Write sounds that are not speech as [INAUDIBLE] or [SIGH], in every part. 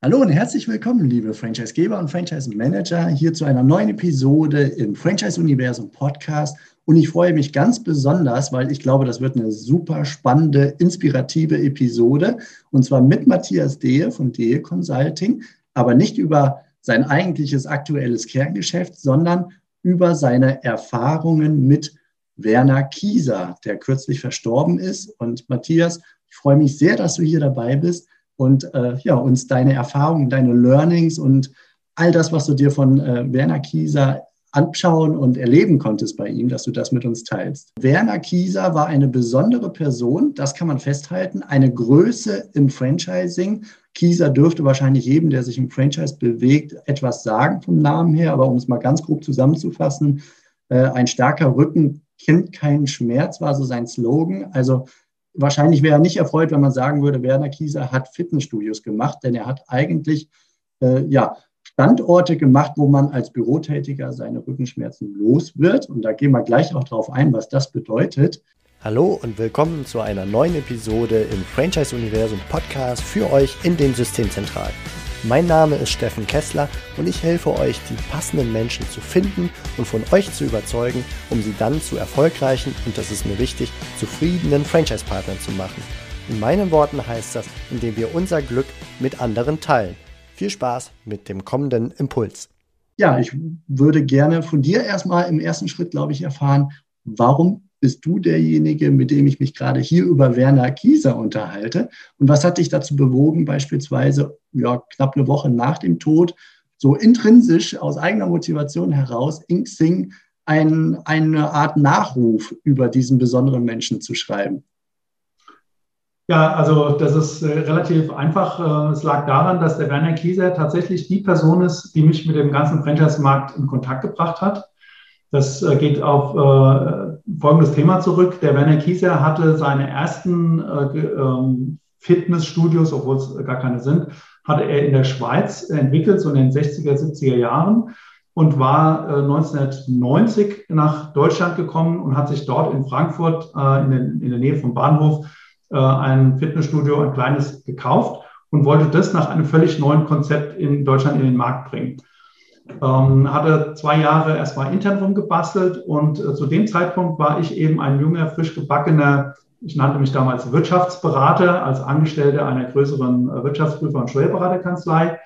Hallo und herzlich willkommen, liebe Franchisegeber und Franchise-Manager, hier zu einer neuen Episode im Franchise-Universum Podcast. Und ich freue mich ganz besonders, weil ich glaube, das wird eine super spannende, inspirative Episode. Und zwar mit Matthias Dehe von Dehe Consulting, aber nicht über sein eigentliches aktuelles Kerngeschäft, sondern über seine Erfahrungen mit Werner Kieser, der kürzlich verstorben ist. Und Matthias, ich freue mich sehr, dass du hier dabei bist und äh, ja, uns deine Erfahrungen, deine Learnings und all das, was du dir von äh, Werner Kieser anschauen und erleben konntest bei ihm, dass du das mit uns teilst. Werner Kieser war eine besondere Person, das kann man festhalten, eine Größe im Franchising. Kieser dürfte wahrscheinlich jedem, der sich im Franchise bewegt, etwas sagen vom Namen her, aber um es mal ganz grob zusammenzufassen, äh, ein starker Rücken kennt keinen Schmerz, war so sein Slogan. Also wahrscheinlich wäre er nicht erfreut, wenn man sagen würde, Werner Kieser hat Fitnessstudios gemacht, denn er hat eigentlich äh, ja, Standorte gemacht, wo man als Bürotätiger seine Rückenschmerzen los wird. Und da gehen wir gleich auch drauf ein, was das bedeutet. Hallo und willkommen zu einer neuen Episode im Franchise Universum Podcast für euch in den Systemzentralen. Mein Name ist Steffen Kessler und ich helfe euch, die passenden Menschen zu finden und von euch zu überzeugen, um sie dann zu erfolgreichen und das ist mir wichtig, zufriedenen Franchise-Partnern zu machen. In meinen Worten heißt das, indem wir unser Glück mit anderen teilen. Viel Spaß mit dem kommenden Impuls. Ja, ich würde gerne von dir erstmal im ersten Schritt, glaube ich, erfahren, warum bist du derjenige, mit dem ich mich gerade hier über Werner Kieser unterhalte? Und was hat dich dazu bewogen, beispielsweise ja, knapp eine Woche nach dem Tod, so intrinsisch aus eigener Motivation heraus in Xing ein, eine Art Nachruf über diesen besonderen Menschen zu schreiben? Ja, also das ist äh, relativ einfach. Äh, es lag daran, dass der Werner Kieser tatsächlich die Person ist, die mich mit dem ganzen Franchise-Markt in Kontakt gebracht hat. Das äh, geht auf äh, folgendes Thema zurück. Der Werner Kieser hatte seine ersten äh, ähm, Fitnessstudios, obwohl es gar keine sind, hatte er in der Schweiz entwickelt, so in den 60er, 70er Jahren und war 1990 nach Deutschland gekommen und hat sich dort in Frankfurt in, der Nähe vom Bahnhof ein Fitnessstudio, ein kleines, gekauft und wollte das nach einem völlig neuen Konzept in Deutschland in den Markt bringen. Ähm, hatte zwei Jahre erstmal intern rumgebastelt und äh, zu dem Zeitpunkt war ich eben ein junger, frisch gebackener, ich nannte mich damals Wirtschaftsberater als Angestellter einer größeren äh, Wirtschaftsprüfer- und Steuerberaterkanzlei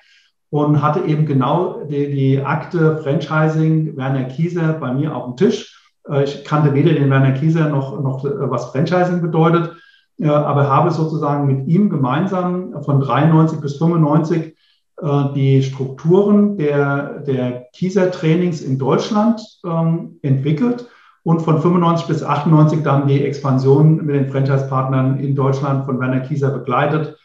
und hatte eben genau die, die Akte Franchising Werner Kieser bei mir auf dem Tisch. Äh, ich kannte weder den Werner Kieser noch, noch äh, was Franchising bedeutet, äh, aber habe sozusagen mit ihm gemeinsam von 93 bis 95 äh, die Strukturen der, der Kieser-Trainings in Deutschland ähm, entwickelt und von 95 bis 98 dann die Expansion mit den Franchise-Partnern in Deutschland von Werner Kieser begleitet,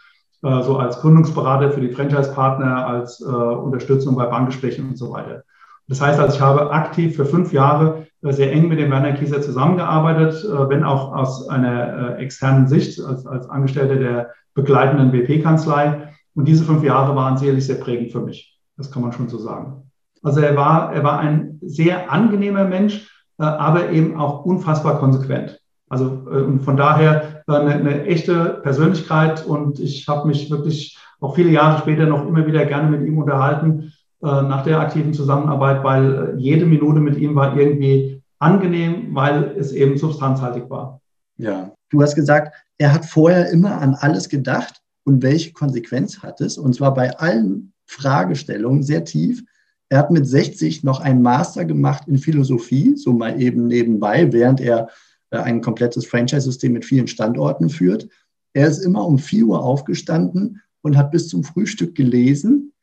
äh, so als Gründungsberater für die Franchise-Partner, als äh, Unterstützung bei Bankgesprächen und so weiter. Das heißt also, ich habe aktiv für fünf Jahre äh, sehr eng mit dem Werner Kieser zusammengearbeitet, äh, wenn auch aus einer äh, externen Sicht, als, als Angestellter der begleitenden WP-Kanzlei. Und diese fünf Jahre waren sicherlich sehr prägend für mich. Das kann man schon so sagen. Also er war, er war ein sehr angenehmer Mensch, äh, aber eben auch unfassbar konsequent. Also äh, und von daher eine, eine echte Persönlichkeit und ich habe mich wirklich auch viele Jahre später noch immer wieder gerne mit ihm unterhalten äh, nach der aktiven Zusammenarbeit, weil jede Minute mit ihm war irgendwie angenehm, weil es eben substanzhaltig war. Ja, du hast gesagt, er hat vorher immer an alles gedacht und welche Konsequenz hat es? Und zwar bei allen Fragestellungen sehr tief. Er hat mit 60 noch einen Master gemacht in Philosophie, so mal eben nebenbei, während er äh, ein komplettes Franchise-System mit vielen Standorten führt. Er ist immer um 4 Uhr aufgestanden und hat bis zum Frühstück gelesen.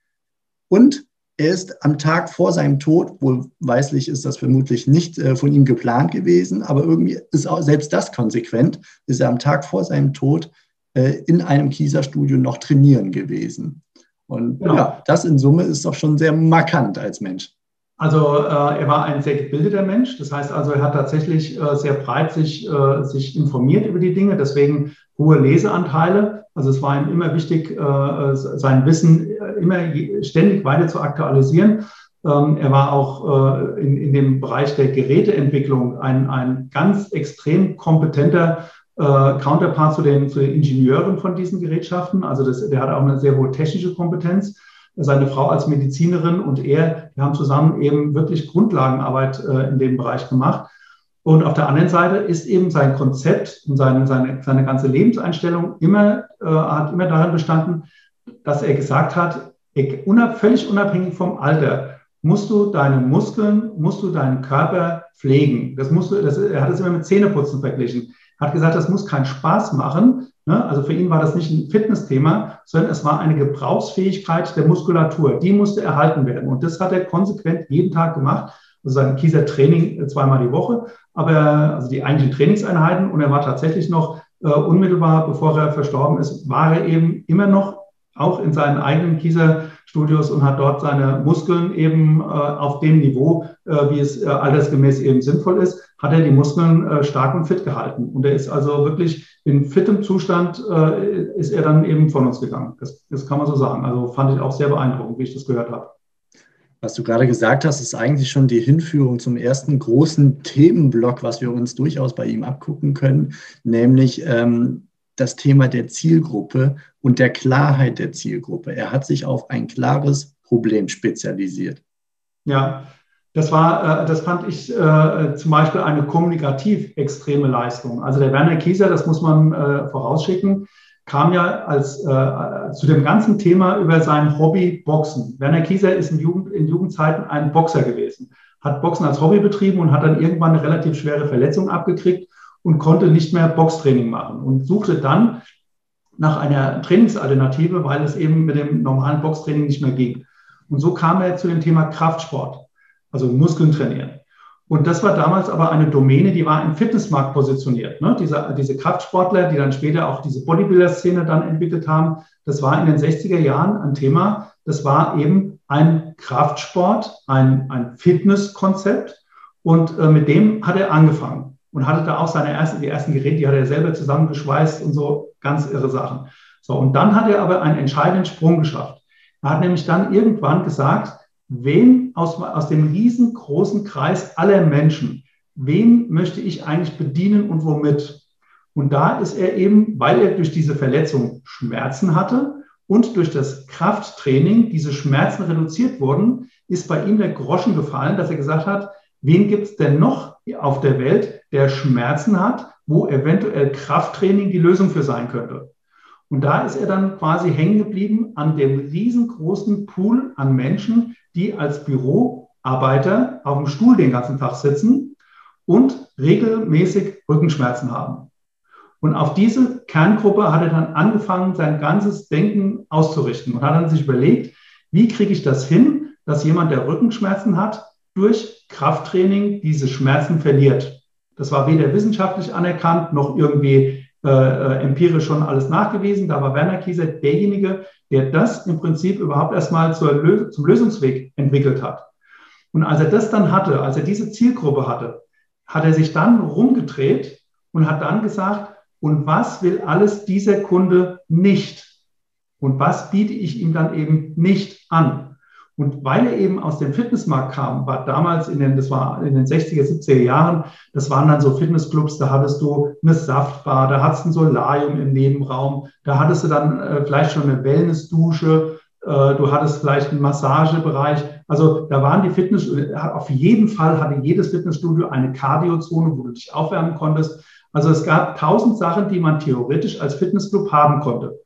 Und er ist am Tag vor seinem Tod, wohlweislich ist das vermutlich nicht äh, von ihm geplant gewesen, aber irgendwie ist auch selbst das konsequent, ist er am Tag vor seinem Tod äh, in einem Kieser-Studio noch trainieren gewesen. Und genau. ja, das in Summe ist doch schon sehr markant als Mensch. Also äh, er war ein sehr gebildeter Mensch. Das heißt also, er hat tatsächlich äh, sehr breit sich, äh, sich informiert über die Dinge, deswegen hohe Leseanteile. Also es war ihm immer wichtig, äh, sein Wissen immer ständig weiter zu aktualisieren. Ähm, er war auch äh, in, in dem Bereich der Geräteentwicklung ein, ein ganz extrem kompetenter äh, Counterpart zu den, zu den Ingenieuren von diesen Gerätschaften. Also das, der hat auch eine sehr hohe technische Kompetenz. Seine Frau als Medizinerin und er, die haben zusammen eben wirklich Grundlagenarbeit äh, in dem Bereich gemacht. Und auf der anderen Seite ist eben sein Konzept und seine, seine, seine ganze Lebenseinstellung immer, äh, hat immer darin bestanden, dass er gesagt hat, völlig unabhängig vom Alter, musst du deine Muskeln, musst du deinen Körper pflegen. Das musst du, das, er hat es immer mit Zähneputzen verglichen. Hat gesagt, das muss keinen Spaß machen. Ne? Also für ihn war das nicht ein Fitnessthema, sondern es war eine Gebrauchsfähigkeit der Muskulatur. Die musste erhalten werden. Und das hat er konsequent jeden Tag gemacht. Also sein Kieser Training äh, zweimal die Woche, aber also die eigentlichen Trainingseinheiten. Und er war tatsächlich noch äh, unmittelbar, bevor er verstorben ist, war er eben immer noch auch in seinen eigenen Kieser-Studios und hat dort seine Muskeln eben äh, auf dem Niveau, äh, wie es äh, altersgemäß eben sinnvoll ist, hat er die Muskeln äh, stark und fit gehalten. Und er ist also wirklich in fitem Zustand, äh, ist er dann eben von uns gegangen. Das, das kann man so sagen. Also fand ich auch sehr beeindruckend, wie ich das gehört habe. Was du gerade gesagt hast, ist eigentlich schon die Hinführung zum ersten großen Themenblock, was wir uns durchaus bei ihm abgucken können, nämlich ähm, das Thema der Zielgruppe und der Klarheit der Zielgruppe. Er hat sich auf ein klares Problem spezialisiert. Ja, das war, äh, das fand ich äh, zum Beispiel eine kommunikativ extreme Leistung. Also der Werner Kieser, das muss man äh, vorausschicken, kam ja als zu dem ganzen Thema über sein Hobby Boxen. Werner Kieser ist in, Jugend, in Jugendzeiten ein Boxer gewesen, hat Boxen als Hobby betrieben und hat dann irgendwann eine relativ schwere Verletzung abgekriegt und konnte nicht mehr Boxtraining machen und suchte dann nach einer Trainingsalternative, weil es eben mit dem normalen Boxtraining nicht mehr ging. Und so kam er zu dem Thema Kraftsport, also Muskeln trainieren. Und das war damals aber eine Domäne, die war im Fitnessmarkt positioniert. Ne? Diese, diese Kraftsportler, die dann später auch diese Bodybuilder-Szene dann entwickelt haben, das war in den 60er Jahren ein Thema. Das war eben ein Kraftsport, ein, ein Fitnesskonzept. Und äh, mit dem hat er angefangen und hatte da auch seine ersten, die ersten Geräte, die hat er selber zusammengeschweißt und so ganz irre Sachen. So, und dann hat er aber einen entscheidenden Sprung geschafft. Er hat nämlich dann irgendwann gesagt, wen aus, aus dem riesengroßen Kreis aller Menschen, wen möchte ich eigentlich bedienen und womit? Und da ist er eben, weil er durch diese Verletzung Schmerzen hatte und durch das Krafttraining diese Schmerzen reduziert wurden, ist bei ihm der Groschen gefallen, dass er gesagt hat, wen gibt es denn noch auf der Welt, der Schmerzen hat, wo eventuell Krafttraining die Lösung für sein könnte. Und da ist er dann quasi hängen geblieben an dem riesengroßen Pool an Menschen, die als Büroarbeiter auf dem Stuhl den ganzen Tag sitzen und regelmäßig Rückenschmerzen haben. Und auf diese Kerngruppe hat er dann angefangen, sein ganzes Denken auszurichten und hat dann sich überlegt, wie kriege ich das hin, dass jemand, der Rückenschmerzen hat, durch Krafttraining diese Schmerzen verliert. Das war weder wissenschaftlich anerkannt noch irgendwie äh, äh, empirisch schon alles nachgewiesen. Da war Werner Kieser derjenige, der das im Prinzip überhaupt erstmal zur, zum Lösungsweg entwickelt hat. Und als er das dann hatte, als er diese Zielgruppe hatte, hat er sich dann rumgedreht und hat dann gesagt, und was will alles dieser Kunde nicht? Und was biete ich ihm dann eben nicht an? Und weil er eben aus dem Fitnessmarkt kam, war damals in den, das war in den 60er, 70er Jahren, das waren dann so Fitnessclubs, da hattest du eine Saftbar, da hattest du ein Solarium im Nebenraum, da hattest du dann äh, vielleicht schon eine Wellnessdusche, äh, du hattest vielleicht einen Massagebereich. Also da waren die Fitness, auf jeden Fall hatte jedes Fitnessstudio eine Cardiozone, wo du dich aufwärmen konntest. Also es gab tausend Sachen, die man theoretisch als Fitnessclub haben konnte.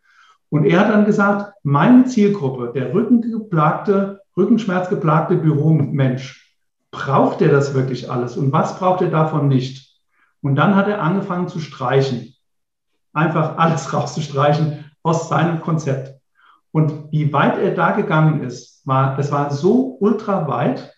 Und er hat dann gesagt, meine Zielgruppe, der rückengeplagte, rückenschmerzgeplagte Büromensch, braucht er das wirklich alles und was braucht er davon nicht? Und dann hat er angefangen zu streichen, einfach alles [LAUGHS] rauszustreichen aus seinem Konzept. Und wie weit er da gegangen ist, war, das war so ultra weit,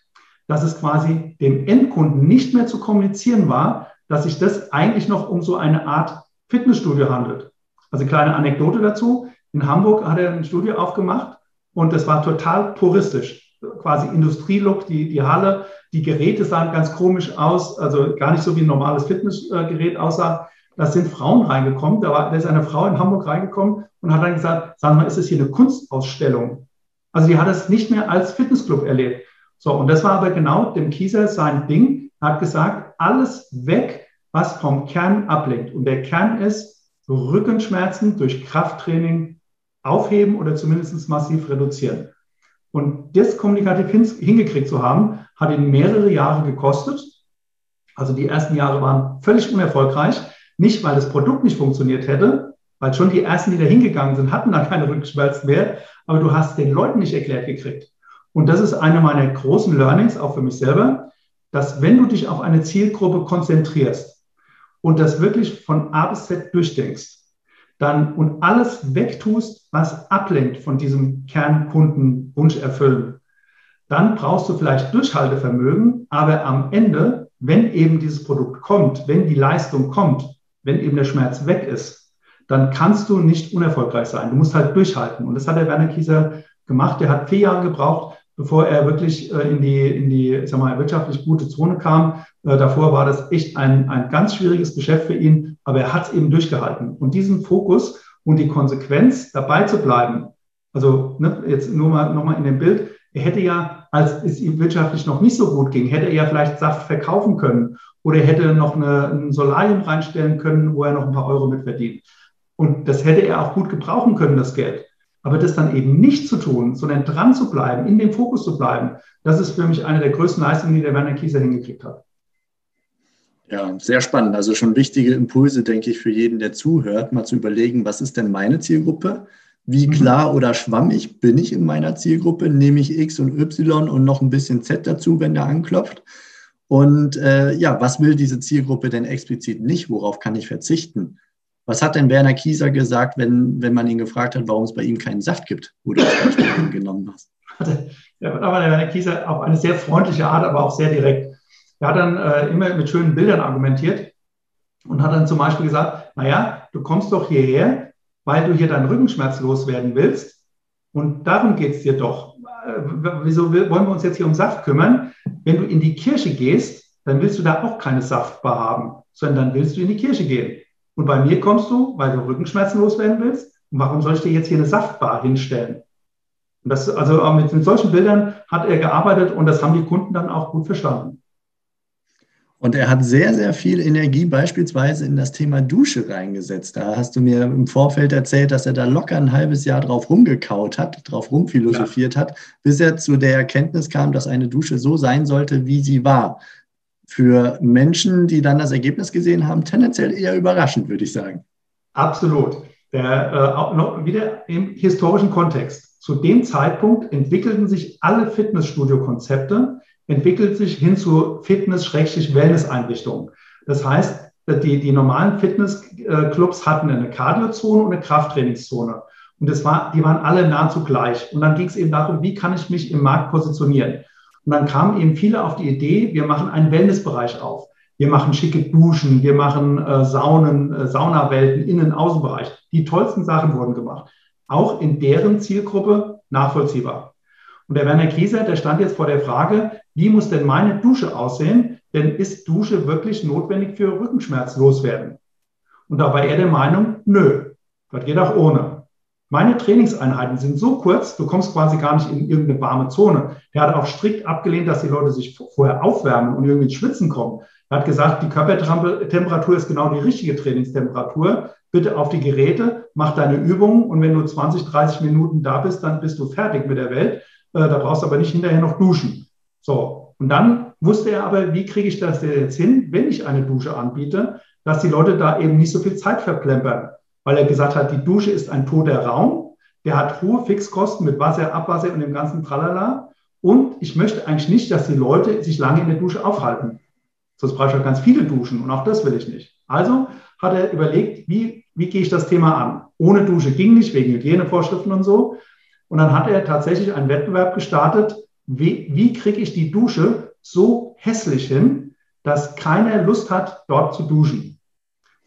dass es quasi dem Endkunden nicht mehr zu kommunizieren war, dass sich das eigentlich noch um so eine Art Fitnessstudio handelt. Also kleine Anekdote dazu. In Hamburg hat er ein Studio aufgemacht und das war total puristisch, quasi Industrielook, die, die Halle, die Geräte sahen ganz komisch aus, also gar nicht so wie ein normales Fitnessgerät aussah. Da sind Frauen reingekommen, da, war, da ist eine Frau in Hamburg reingekommen und hat dann gesagt, sagen wir, ist es hier eine Kunstausstellung? Also die hat es nicht mehr als Fitnessclub erlebt. So, und das war aber genau dem Kieser sein Ding. Er hat gesagt, alles weg, was vom Kern ablenkt. Und der Kern ist Rückenschmerzen durch Krafttraining aufheben oder zumindest massiv reduzieren. Und das kommunikativ hingekriegt zu haben, hat ihn mehrere Jahre gekostet. Also die ersten Jahre waren völlig unerfolgreich. Nicht, weil das Produkt nicht funktioniert hätte, weil schon die ersten, die da hingegangen sind, hatten da keine Rückenschmerzen mehr, aber du hast den Leuten nicht erklärt gekriegt. Und das ist eine meiner großen Learnings, auch für mich selber, dass wenn du dich auf eine Zielgruppe konzentrierst und das wirklich von A bis Z durchdenkst, dann und alles wegtust, was ablenkt von diesem Kernkundenwunsch erfüllen, dann brauchst du vielleicht Durchhaltevermögen, aber am Ende, wenn eben dieses Produkt kommt, wenn die Leistung kommt, wenn eben der Schmerz weg ist, dann kannst du nicht unerfolgreich sein. Du musst halt durchhalten. Und das hat der Werner Kieser gemacht. Der hat vier Jahre gebraucht, bevor er wirklich äh, in die, in die sag mal, wirtschaftlich gute Zone kam. Äh, davor war das echt ein, ein ganz schwieriges Geschäft für ihn, aber er hat es eben durchgehalten. Und diesen Fokus und die Konsequenz, dabei zu bleiben, also ne, jetzt nur mal nochmal in dem Bild, er hätte ja, als es ihm wirtschaftlich noch nicht so gut ging, hätte er ja vielleicht Saft verkaufen können oder er hätte noch eine, ein Solarium reinstellen können, wo er noch ein paar Euro mit verdient. Und das hätte er auch gut gebrauchen können, das Geld. Aber das dann eben nicht zu tun, sondern dran zu bleiben, in dem Fokus zu bleiben, das ist für mich eine der größten Leistungen, die der Werner Kieser hingekriegt hat. Ja, sehr spannend. Also schon wichtige Impulse, denke ich, für jeden, der zuhört, mal zu überlegen, was ist denn meine Zielgruppe? Wie mhm. klar oder schwammig bin ich in meiner Zielgruppe? Nehme ich X und Y und noch ein bisschen Z dazu, wenn der anklopft? Und äh, ja, was will diese Zielgruppe denn explizit nicht? Worauf kann ich verzichten? Was hat denn Werner Kieser gesagt, wenn, wenn man ihn gefragt hat, warum es bei ihm keinen Saft gibt, wo du das [LAUGHS] genommen hast? Ja, aber der Werner Kieser auf eine sehr freundliche Art, aber auch sehr direkt. Er hat dann äh, immer mit schönen Bildern argumentiert und hat dann zum Beispiel gesagt, naja, du kommst doch hierher, weil du hier deinen Rückenschmerz loswerden willst. Und darum geht es dir doch. Äh, wieso wollen wir uns jetzt hier um Saft kümmern? Wenn du in die Kirche gehst, dann willst du da auch keine Saftbar haben, sondern dann willst du in die Kirche gehen. Und bei mir kommst du, weil du Rückenschmerzen loswerden willst. Und warum soll ich dir jetzt hier eine Saftbar hinstellen? Und das, also mit, mit solchen Bildern hat er gearbeitet und das haben die Kunden dann auch gut verstanden. Und er hat sehr, sehr viel Energie beispielsweise in das Thema Dusche reingesetzt. Da hast du mir im Vorfeld erzählt, dass er da locker ein halbes Jahr drauf rumgekaut hat, drauf rumphilosophiert ja. hat, bis er zu der Erkenntnis kam, dass eine Dusche so sein sollte, wie sie war für Menschen, die dann das Ergebnis gesehen haben, tendenziell eher überraschend, würde ich sagen. Absolut. Der, äh, auch noch wieder im historischen Kontext. Zu dem Zeitpunkt entwickelten sich alle Fitnessstudio-Konzepte, entwickelt sich hin zu Fitness-Wellness-Einrichtungen. Das heißt, die, die normalen Fitnessclubs hatten eine Cardiozone und eine Krafttrainingszone. Und das war, die waren alle nahezu gleich. Und dann ging es eben darum, wie kann ich mich im Markt positionieren? Und dann kamen eben viele auf die Idee, wir machen einen Wellnessbereich auf. Wir machen schicke Duschen, wir machen äh, Saunen, äh, Saunawelten, Innen-, Außenbereich. Die tollsten Sachen wurden gemacht. Auch in deren Zielgruppe nachvollziehbar. Und der Werner Kieser, der stand jetzt vor der Frage, wie muss denn meine Dusche aussehen? Denn ist Dusche wirklich notwendig für Rückenschmerz loswerden? Und da war er der Meinung, nö, das geht auch ohne. Meine Trainingseinheiten sind so kurz, du kommst quasi gar nicht in irgendeine warme Zone. Er hat auch strikt abgelehnt, dass die Leute sich vorher aufwärmen und irgendwie ins Schwitzen kommen. Er hat gesagt, die Körpertemperatur ist genau die richtige Trainingstemperatur. Bitte auf die Geräte, mach deine Übungen und wenn du 20, 30 Minuten da bist, dann bist du fertig mit der Welt. Äh, da brauchst du aber nicht hinterher noch duschen. So. Und dann wusste er aber, wie kriege ich das jetzt hin, wenn ich eine Dusche anbiete, dass die Leute da eben nicht so viel Zeit verplempern weil er gesagt hat, die Dusche ist ein toter Raum, der hat hohe Fixkosten mit Wasser, Abwasser und dem ganzen Tralala. Und ich möchte eigentlich nicht, dass die Leute sich lange in der Dusche aufhalten. Sonst brauche ich auch ganz viele Duschen und auch das will ich nicht. Also hat er überlegt, wie, wie gehe ich das Thema an? Ohne Dusche ging nicht, wegen Hygienevorschriften und so. Und dann hat er tatsächlich einen Wettbewerb gestartet, wie, wie kriege ich die Dusche so hässlich hin, dass keiner Lust hat, dort zu duschen.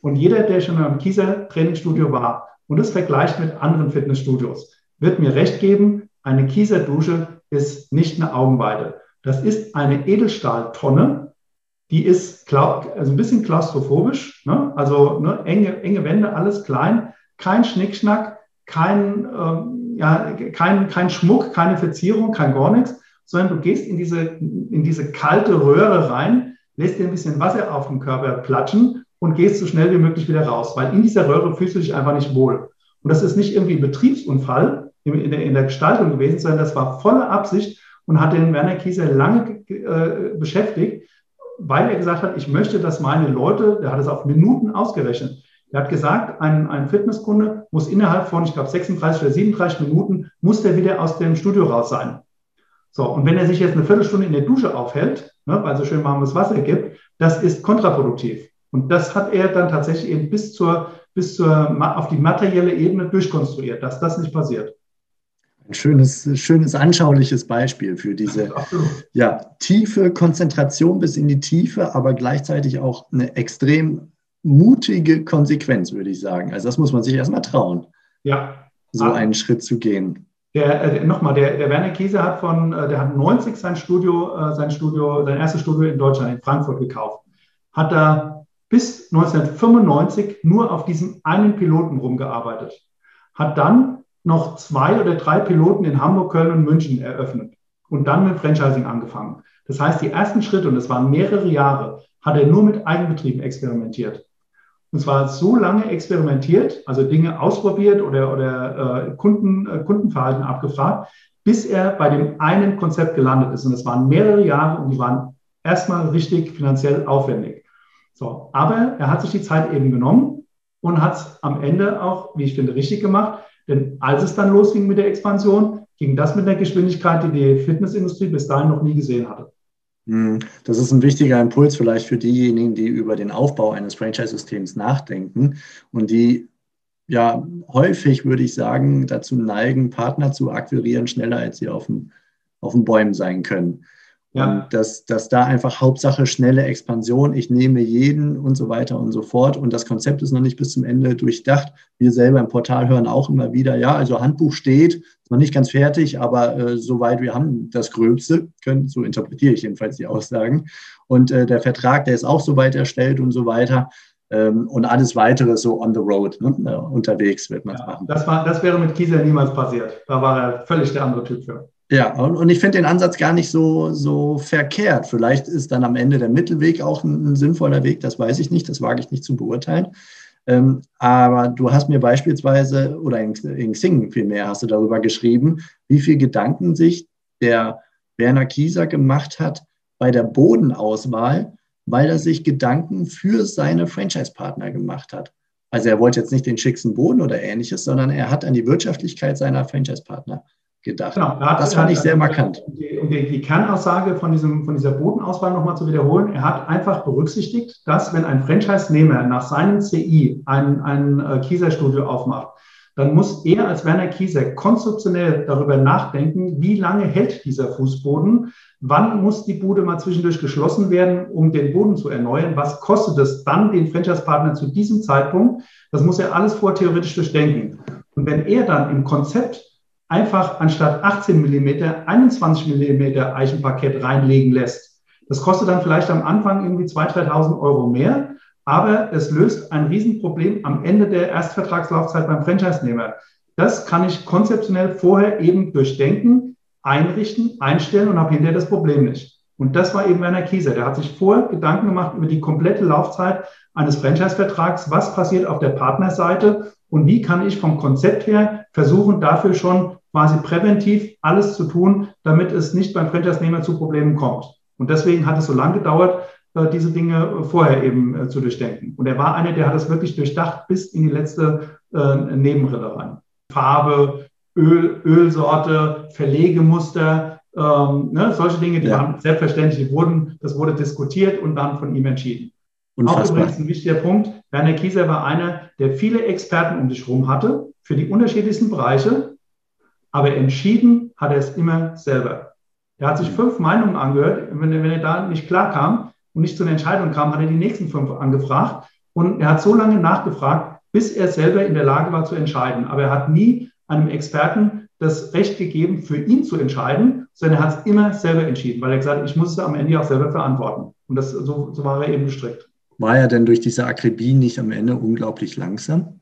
Und jeder, der schon am Kieser Trainingsstudio war und es vergleicht mit anderen Fitnessstudios, wird mir recht geben, eine Kieser Dusche ist nicht eine Augenweide. Das ist eine Edelstahltonne, die ist also ein bisschen klaustrophobisch, ne? also ne, enge, enge Wände, alles klein, kein Schnickschnack, kein, ähm, ja, kein, kein Schmuck, keine Verzierung, kein gar nichts, sondern du gehst in diese, in diese kalte Röhre rein, lässt dir ein bisschen Wasser auf den Körper platschen und gehst so schnell wie möglich wieder raus, weil in dieser Röhre fühlst du dich einfach nicht wohl. Und das ist nicht irgendwie ein Betriebsunfall in der, in der Gestaltung gewesen, sondern das war volle Absicht und hat den Werner Kieser lange äh, beschäftigt, weil er gesagt hat, ich möchte, dass meine Leute, der hat es auf Minuten ausgerechnet, er hat gesagt, ein, ein Fitnesskunde muss innerhalb von, ich glaube, 36 oder 37 Minuten, muss der wieder aus dem Studio raus sein. So, und wenn er sich jetzt eine Viertelstunde in der Dusche aufhält, ne, weil es so schön warmes Wasser gibt, das ist kontraproduktiv. Und das hat er dann tatsächlich eben bis zur, bis zur, auf die materielle Ebene durchkonstruiert, dass das nicht passiert. Ein schönes, schönes, anschauliches Beispiel für diese [LAUGHS] ja, tiefe Konzentration bis in die Tiefe, aber gleichzeitig auch eine extrem mutige Konsequenz, würde ich sagen. Also das muss man sich erstmal trauen, ja. so einen Schritt zu gehen. Der, äh, nochmal, der, der Werner Kiese hat von, äh, der hat 90 sein Studio, äh, sein Studio, sein erstes Studio in Deutschland, in Frankfurt gekauft. Hat da bis 1995 nur auf diesem einen Piloten rumgearbeitet. Hat dann noch zwei oder drei Piloten in Hamburg, Köln und München eröffnet und dann mit Franchising angefangen. Das heißt, die ersten Schritte, und es waren mehrere Jahre, hat er nur mit Eigenbetrieben experimentiert. Und zwar so lange experimentiert, also Dinge ausprobiert oder, oder äh, Kunden, äh, Kundenverhalten abgefragt, bis er bei dem einen Konzept gelandet ist. Und es waren mehrere Jahre und die waren erstmal richtig finanziell aufwendig. So, aber er hat sich die Zeit eben genommen und hat es am Ende auch, wie ich finde, richtig gemacht. Denn als es dann losging mit der Expansion, ging das mit einer Geschwindigkeit, die die Fitnessindustrie bis dahin noch nie gesehen hatte. Hm, das ist ein wichtiger Impuls vielleicht für diejenigen, die über den Aufbau eines Franchise-Systems nachdenken und die ja häufig, würde ich sagen, dazu neigen, Partner zu akquirieren, schneller als sie auf dem, auf den Bäumen sein können. Ja. Und dass, dass da einfach Hauptsache schnelle Expansion, ich nehme jeden und so weiter und so fort. Und das Konzept ist noch nicht bis zum Ende durchdacht. Wir selber im Portal hören auch immer wieder, ja, also Handbuch steht, noch nicht ganz fertig, aber äh, soweit wir haben das Gröbste, können, so interpretiere ich jedenfalls die Aussagen. Und äh, der Vertrag, der ist auch soweit erstellt und so weiter. Ähm, und alles weitere so on the road, ne? ja, unterwegs wird man ja, machen. Das, war, das wäre mit Kieser niemals passiert. Da war er völlig der andere Typ für. Ja, und, und ich finde den Ansatz gar nicht so, so verkehrt. Vielleicht ist dann am Ende der Mittelweg auch ein, ein sinnvoller Weg, das weiß ich nicht, das wage ich nicht zu beurteilen. Ähm, aber du hast mir beispielsweise, oder in, in Xing vielmehr, hast du darüber geschrieben, wie viel Gedanken sich der Werner Kieser gemacht hat bei der Bodenauswahl, weil er sich Gedanken für seine Franchise-Partner gemacht hat. Also er wollte jetzt nicht den schicksten Boden oder ähnliches, sondern er hat an die Wirtschaftlichkeit seiner Franchise-Partner gedacht. Genau, da das fand ich sehr markant. Um die, um die, die Kernaussage von, diesem, von dieser Bodenauswahl nochmal zu wiederholen, er hat einfach berücksichtigt, dass wenn ein Franchise-Nehmer nach seinem CI ein, ein äh, Kieser-Studio aufmacht, dann muss er als Werner Kieser konzeptionell darüber nachdenken, wie lange hält dieser Fußboden, wann muss die Bude mal zwischendurch geschlossen werden, um den Boden zu erneuern, was kostet es dann den Franchise-Partner zu diesem Zeitpunkt, das muss er alles vortheoretisch durchdenken. Und wenn er dann im Konzept einfach anstatt 18 mm 21 mm Eichenparkett reinlegen lässt. Das kostet dann vielleicht am Anfang irgendwie 2.000, 3.000 Euro mehr, aber es löst ein Riesenproblem am Ende der Erstvertragslaufzeit beim Franchise-Nehmer. Das kann ich konzeptionell vorher eben durchdenken, einrichten, einstellen und habe hinterher das Problem nicht. Und das war eben Werner Kieser. Der hat sich vorher Gedanken gemacht über die komplette Laufzeit eines Franchise-Vertrags. Was passiert auf der Partnerseite und wie kann ich vom Konzept her versuchen, dafür schon quasi präventiv alles zu tun, damit es nicht beim Franchise-Nehmer zu Problemen kommt. Und deswegen hat es so lange gedauert, äh, diese Dinge vorher eben äh, zu durchdenken. Und er war einer, der hat es wirklich durchdacht bis in die letzte äh, Nebenrille rein. Farbe, Öl, Ölsorte, Verlegemuster, ähm, ne, solche Dinge, die ja. waren selbstverständlich, die wurden, das wurde diskutiert und dann von ihm entschieden. Unfassbar. Auch übrigens ein wichtiger Punkt, Werner Kieser war einer, der viele Experten um sich herum hatte für die unterschiedlichsten Bereiche, aber entschieden hat er es immer selber. Er hat sich fünf Meinungen angehört. Wenn er, wenn er da nicht klar kam und nicht zu einer Entscheidung kam, hat er die nächsten fünf angefragt. Und er hat so lange nachgefragt, bis er selber in der Lage war zu entscheiden. Aber er hat nie einem Experten das Recht gegeben, für ihn zu entscheiden, sondern er hat es immer selber entschieden, weil er gesagt hat, ich muss es am Ende auch selber verantworten. Und das, so, so war er eben gestrickt. War er denn durch diese Akribie nicht am Ende unglaublich langsam?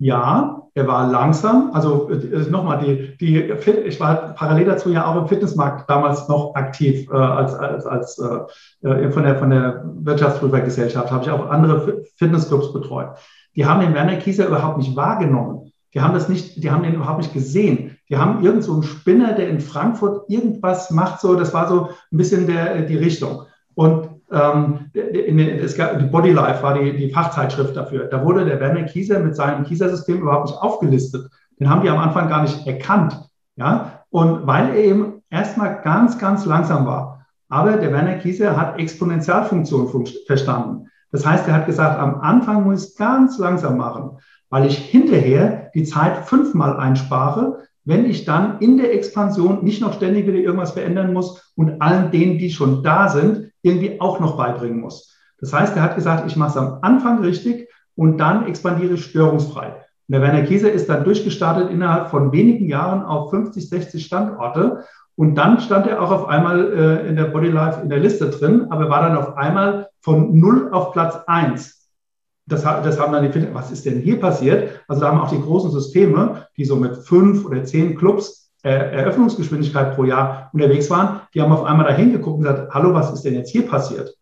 Ja, er war langsam. Also äh, nochmal, die, die, ich war parallel dazu ja auch im Fitnessmarkt damals noch aktiv äh, als, als, als äh, äh von, der, von der Wirtschaftsprüfergesellschaft, habe ich auch andere Fitnessclubs betreut. Die haben den Werner Kieser überhaupt nicht wahrgenommen. Die haben das nicht, die haben den überhaupt nicht gesehen. Die haben irgend so einen Spinner, der in Frankfurt irgendwas macht, so, das war so ein bisschen der, die Richtung. Und ähm, in, es gab, die Body Life war die, die Fachzeitschrift dafür. Da wurde der Werner Kieser mit seinem Kieser-System überhaupt nicht aufgelistet. Den haben die am Anfang gar nicht erkannt. Ja? Und weil er eben erstmal ganz, ganz langsam war. Aber der Werner Kieser hat Exponentialfunktion verstanden. Das heißt, er hat gesagt, am Anfang muss ich es ganz langsam machen, weil ich hinterher die Zeit fünfmal einspare, wenn ich dann in der Expansion nicht noch ständig wieder irgendwas verändern muss und allen denen, die schon da sind, irgendwie auch noch beibringen muss. Das heißt, er hat gesagt, ich mache es am Anfang richtig und dann expandiere ich störungsfrei. Und der Werner Kieser ist dann durchgestartet innerhalb von wenigen Jahren auf 50, 60 Standorte. Und dann stand er auch auf einmal äh, in der Bodylife in der Liste drin, aber war dann auf einmal von null auf Platz eins. Das, das haben dann die, was ist denn hier passiert? Also da haben auch die großen Systeme, die so mit fünf oder zehn Clubs äh, Eröffnungsgeschwindigkeit pro Jahr unterwegs waren, die haben auf einmal da hingeguckt und gesagt, hallo, was ist denn jetzt hier passiert?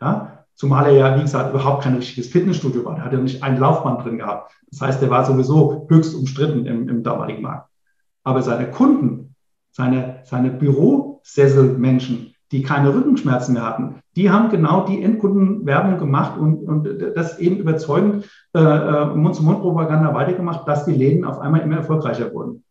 Ja? Zumal er ja, wie gesagt, überhaupt kein richtiges Fitnessstudio war. Er hat ja nicht einen Laufband drin gehabt. Das heißt, er war sowieso höchst umstritten im, im damaligen Markt. Aber seine Kunden, seine, seine Bürosesselmenschen, die keine Rückenschmerzen mehr hatten, die haben genau die Endkundenwerbung gemacht und, und das eben überzeugend äh, äh Mund-zu-Mund-Propaganda weitergemacht, dass die Läden auf einmal immer erfolgreicher wurden.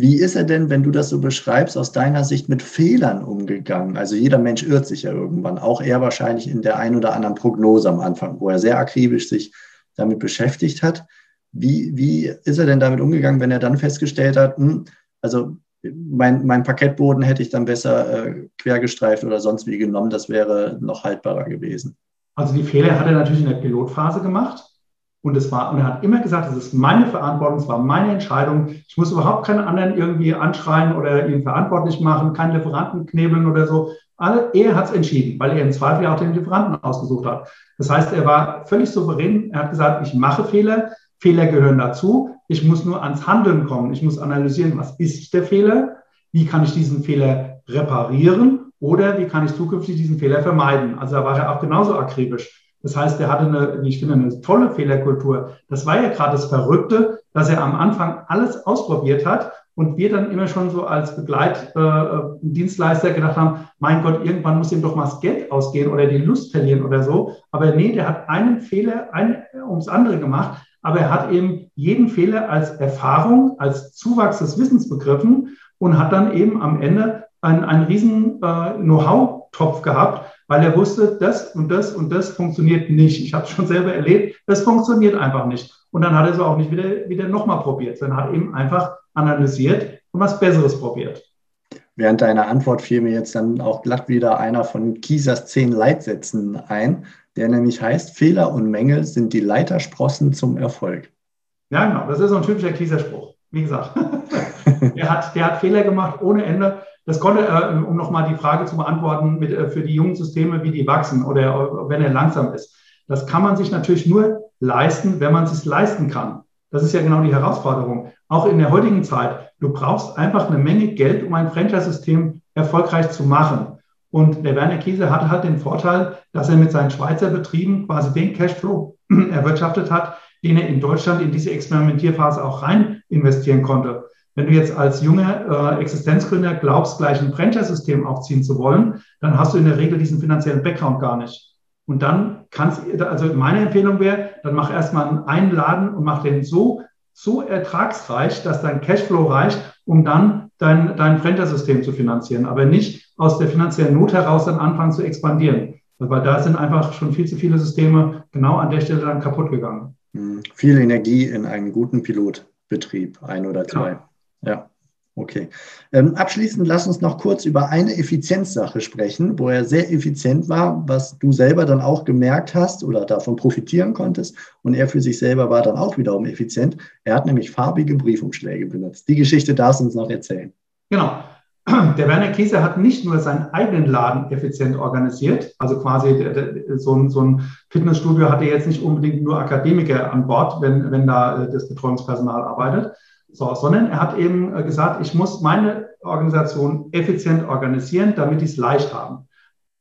Wie ist er denn, wenn du das so beschreibst, aus deiner Sicht mit Fehlern umgegangen? Also jeder Mensch irrt sich ja irgendwann, auch er wahrscheinlich in der ein oder anderen Prognose am Anfang, wo er sehr akribisch sich damit beschäftigt hat. Wie, wie ist er denn damit umgegangen, wenn er dann festgestellt hat, hm, also mein, mein Parkettboden hätte ich dann besser äh, quergestreift oder sonst wie genommen, das wäre noch haltbarer gewesen? Also die Fehler hat er natürlich in der Pilotphase gemacht. Und, es war, und er hat immer gesagt, es ist meine Verantwortung, es war meine Entscheidung. Ich muss überhaupt keinen anderen irgendwie anschreien oder ihn verantwortlich machen, keinen Lieferanten knebeln oder so. Alle, er hat es entschieden, weil er im Zweifel auch den Lieferanten ausgesucht hat. Das heißt, er war völlig souverän. Er hat gesagt, ich mache Fehler. Fehler gehören dazu. Ich muss nur ans Handeln kommen. Ich muss analysieren, was ist der Fehler? Wie kann ich diesen Fehler reparieren? Oder wie kann ich zukünftig diesen Fehler vermeiden? Also da war er auch genauso akribisch. Das heißt, er hatte eine, wie ich finde, eine tolle Fehlerkultur. Das war ja gerade das Verrückte, dass er am Anfang alles ausprobiert hat und wir dann immer schon so als Begleitdienstleister äh, gedacht haben, mein Gott, irgendwann muss ihm doch mal das Geld ausgehen oder die Lust verlieren oder so. Aber nee, der hat einen Fehler ein, ums andere gemacht, aber er hat eben jeden Fehler als Erfahrung, als Zuwachs des Wissens begriffen und hat dann eben am Ende einen, einen riesen äh, Know-how-Topf gehabt, weil er wusste, das und das und das funktioniert nicht. Ich habe es schon selber erlebt, das funktioniert einfach nicht. Und dann hat er es auch nicht wieder, wieder nochmal probiert, sondern hat eben einfach analysiert und was Besseres probiert. Während deiner Antwort fiel mir jetzt dann auch glatt wieder einer von Kiesers zehn Leitsätzen ein, der nämlich heißt, Fehler und Mängel sind die Leitersprossen zum Erfolg. Ja, genau. Das ist so ein typischer Kieser-Spruch. Wie gesagt, [LAUGHS] der, hat, der hat Fehler gemacht ohne Ende. Das konnte er, um nochmal die Frage zu beantworten, mit, äh, für die jungen Systeme, wie die wachsen oder wenn er langsam ist. Das kann man sich natürlich nur leisten, wenn man es sich leisten kann. Das ist ja genau die Herausforderung. Auch in der heutigen Zeit. Du brauchst einfach eine Menge Geld, um ein Franchise-System erfolgreich zu machen. Und der Werner Kiese hatte halt den Vorteil, dass er mit seinen Schweizer Betrieben quasi den Cashflow [CLEARS THROAT] erwirtschaftet hat, den er in Deutschland in diese Experimentierphase auch rein investieren konnte. Wenn du jetzt als junger äh, Existenzgründer glaubst, gleich ein Franchise-System aufziehen zu wollen, dann hast du in der Regel diesen finanziellen Background gar nicht. Und dann kannst, also meine Empfehlung wäre, dann mach erstmal einen Laden und mach den so, so ertragsreich, dass dein Cashflow reicht, um dann dein, dein Franchise-System zu finanzieren, aber nicht aus der finanziellen Not heraus dann anfangen zu expandieren. Weil da sind einfach schon viel zu viele Systeme genau an der Stelle dann kaputt gegangen. Hm, viel Energie in einen guten Pilotbetrieb, ein oder zwei. Genau. Ja, okay. Ähm, abschließend lass uns noch kurz über eine Effizienzsache sprechen, wo er sehr effizient war, was du selber dann auch gemerkt hast oder davon profitieren konntest. Und er für sich selber war dann auch wiederum effizient. Er hat nämlich farbige Briefumschläge benutzt. Die Geschichte darfst du uns noch erzählen. Genau. der Werner Käse hat nicht nur seinen eigenen Laden effizient organisiert, also quasi so ein, so ein Fitnessstudio hatte jetzt nicht unbedingt nur Akademiker an Bord, wenn, wenn da äh, das Betreuungspersonal arbeitet, so, sondern er hat eben äh, gesagt, ich muss meine Organisation effizient organisieren, damit die es leicht haben.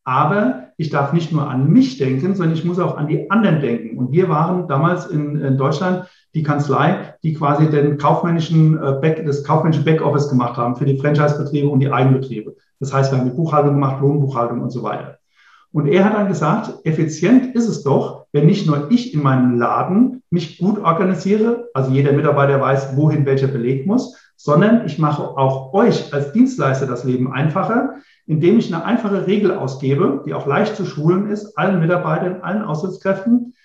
Aber ich darf nicht nur an mich denken, sondern ich muss auch an die anderen denken. Und wir waren damals in, in Deutschland die Kanzlei, die quasi den kaufmännischen äh, Back, das kaufmännische Backoffice gemacht haben für die Franchise-Betriebe und die Eigenbetriebe. Das heißt, wir haben die Buchhaltung gemacht, Lohnbuchhaltung und so weiter. Und er hat dann gesagt, effizient ist es doch, wenn nicht nur ich in meinem Laden mich gut organisiere, also jeder Mitarbeiter weiß, wohin welcher Beleg muss, sondern ich mache auch euch als Dienstleister das Leben einfacher, indem ich eine einfache Regel ausgebe, die auch leicht zu schulen ist, allen Mitarbeitern, allen Ausschutzkräften,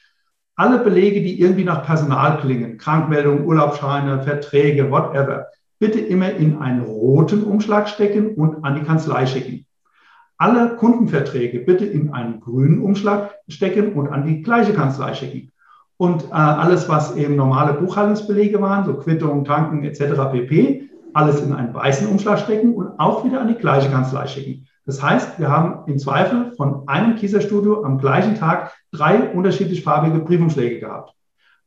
alle Belege, die irgendwie nach Personal klingen, Krankmeldungen, Urlaubsscheine, Verträge, whatever, bitte immer in einen roten Umschlag stecken und an die Kanzlei schicken. Alle Kundenverträge bitte in einen grünen Umschlag stecken und an die gleiche Kanzlei schicken. Und äh, alles, was eben normale Buchhaltungsbelege waren, so Quittungen, Tanken etc. pp., alles in einen weißen Umschlag stecken und auch wieder an die gleiche Kanzlei schicken. Das heißt, wir haben im Zweifel von einem Kieserstudio am gleichen Tag drei unterschiedlich farbige Briefumschläge gehabt.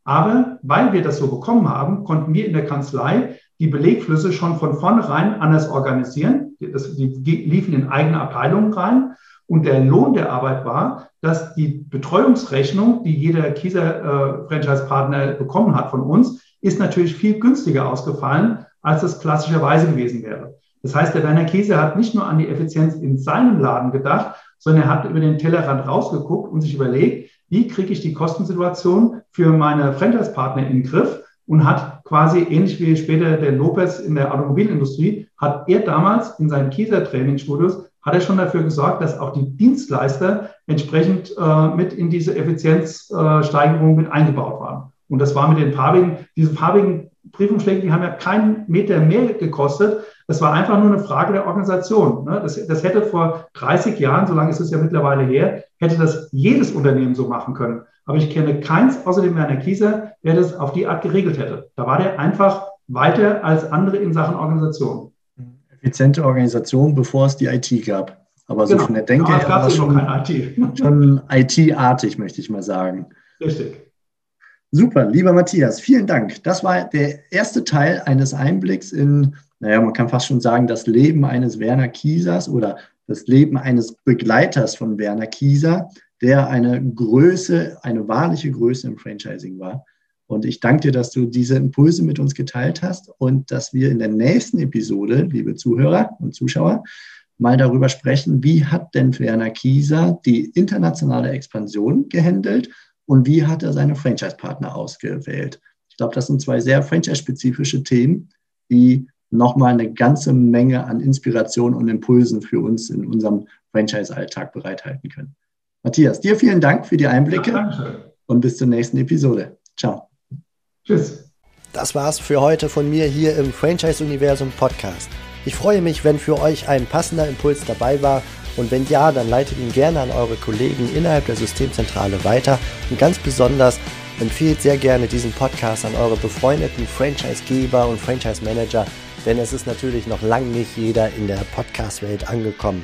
Aber weil wir das so bekommen haben, konnten wir in der Kanzlei die Belegflüsse schon von vornherein anders organisieren. Das, die liefen in eigene Abteilungen rein. Und der Lohn der Arbeit war, dass die Betreuungsrechnung, die jeder Kieser-Franchise-Partner äh, bekommen hat von uns, ist natürlich viel günstiger ausgefallen, als es klassischerweise gewesen wäre. Das heißt, der Werner Käse hat nicht nur an die Effizienz in seinem Laden gedacht, sondern er hat über den Tellerrand rausgeguckt und sich überlegt, wie kriege ich die Kostensituation für meine Franchise-Partner in den Griff und hat quasi ähnlich wie später der Lopez in der Automobilindustrie, hat er damals in seinen Kieser-Trainingsstudios hat er schon dafür gesorgt, dass auch die Dienstleister entsprechend äh, mit in diese Effizienzsteigerung äh, mit eingebaut waren. Und das war mit den farbigen, diese farbigen Briefumschläge, die haben ja keinen Meter mehr gekostet. Das war einfach nur eine Frage der Organisation. Ne? Das, das hätte vor 30 Jahren, so lange ist es ja mittlerweile her, hätte das jedes Unternehmen so machen können. Aber ich kenne keins außer dem Werner Kieser, der das auf die Art geregelt hätte. Da war der einfach weiter als andere in Sachen Organisation. Effiziente Organisation, bevor es die IT gab. Aber so genau. von der Denke her war es schon, IT. [LAUGHS] schon IT-artig, möchte ich mal sagen. Richtig. Super, lieber Matthias, vielen Dank. Das war der erste Teil eines Einblicks in, naja, man kann fast schon sagen, das Leben eines Werner Kiesers oder das Leben eines Begleiters von Werner Kieser, der eine Größe, eine wahrliche Größe im Franchising war. Und ich danke dir, dass du diese Impulse mit uns geteilt hast und dass wir in der nächsten Episode, liebe Zuhörer und Zuschauer, mal darüber sprechen, wie hat denn Werner Kieser die internationale Expansion gehandelt und wie hat er seine Franchise-Partner ausgewählt. Ich glaube, das sind zwei sehr franchise-spezifische Themen, die nochmal eine ganze Menge an Inspiration und Impulsen für uns in unserem Franchise-Alltag bereithalten können. Matthias, dir vielen Dank für die Einblicke ja, und bis zur nächsten Episode. Ciao. Tschüss. Das war's für heute von mir hier im Franchise-Universum Podcast. Ich freue mich, wenn für euch ein passender Impuls dabei war und wenn ja, dann leitet ihn gerne an eure Kollegen innerhalb der Systemzentrale weiter und ganz besonders empfehlt sehr gerne diesen Podcast an eure befreundeten Franchisegeber und Franchise-Manager, denn es ist natürlich noch lange nicht jeder in der Podcast-Welt angekommen.